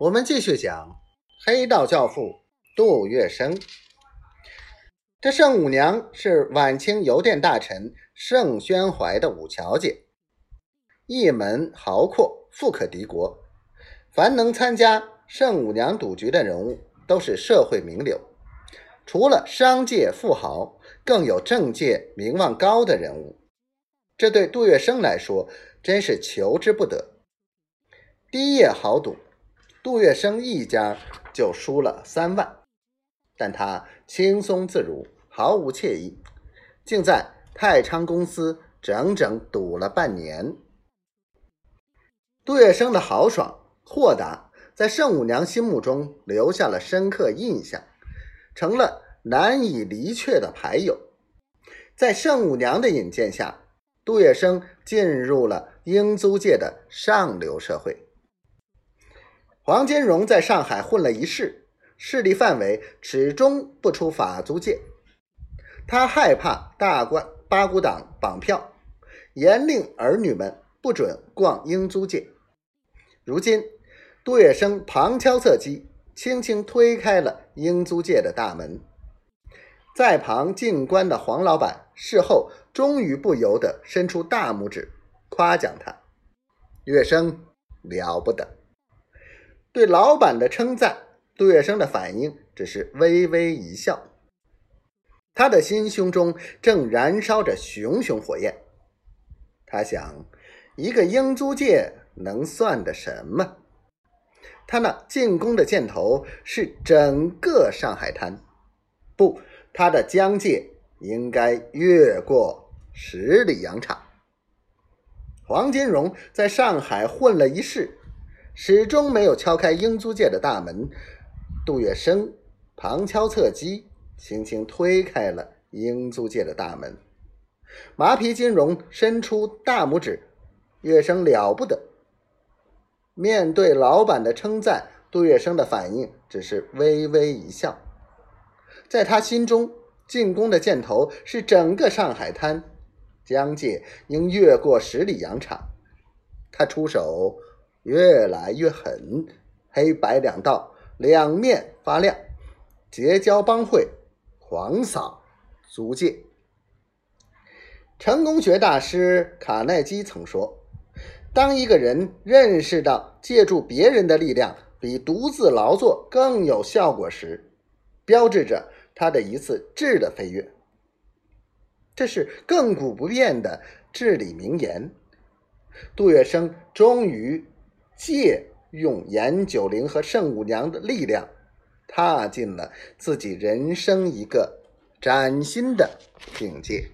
我们继续讲黑道教父杜月笙。这圣五娘是晚清邮电大臣盛宣怀的五小姐，一门豪阔，富可敌国。凡能参加圣五娘赌局的人物，都是社会名流。除了商界富豪，更有政界名望高的人物。这对杜月笙来说，真是求之不得。第一夜豪赌。杜月笙一家就输了三万，但他轻松自如，毫无惬意，竟在太昌公司整整赌了半年。杜月笙的豪爽豁达，在圣母娘心目中留下了深刻印象，成了难以离却的牌友。在圣母娘的引荐下，杜月笙进入了英租界的上流社会。黄金荣在上海混了一世，势力范围始终不出法租界。他害怕大官八股党绑票，严令儿女们不准逛英租界。如今，杜月笙旁敲侧击，轻轻推开了英租界的大门。在旁静观的黄老板事后终于不由得伸出大拇指，夸奖他：“月笙了不得。”对老板的称赞，杜月笙的反应只是微微一笑。他的心胸中正燃烧着熊熊火焰。他想，一个英租界能算得什么？他那进攻的箭头是整个上海滩，不，他的疆界应该越过十里洋场。黄金荣在上海混了一世。始终没有敲开英租界的大门，杜月笙旁敲侧击，轻轻推开了英租界的大门。麻皮金融伸出大拇指，月笙了不得。面对老板的称赞，杜月笙的反应只是微微一笑。在他心中，进攻的箭头是整个上海滩，疆界应越过十里洋场。他出手。越来越狠，黑白两道，两面发亮，结交帮会，狂扫租界。成功学大师卡耐基曾说：“当一个人认识到借助别人的力量比独自劳作更有效果时，标志着他的一次质的飞跃。”这是亘古不变的至理名言。杜月笙终于。借用严九龄和圣母娘的力量，踏进了自己人生一个崭新的境界。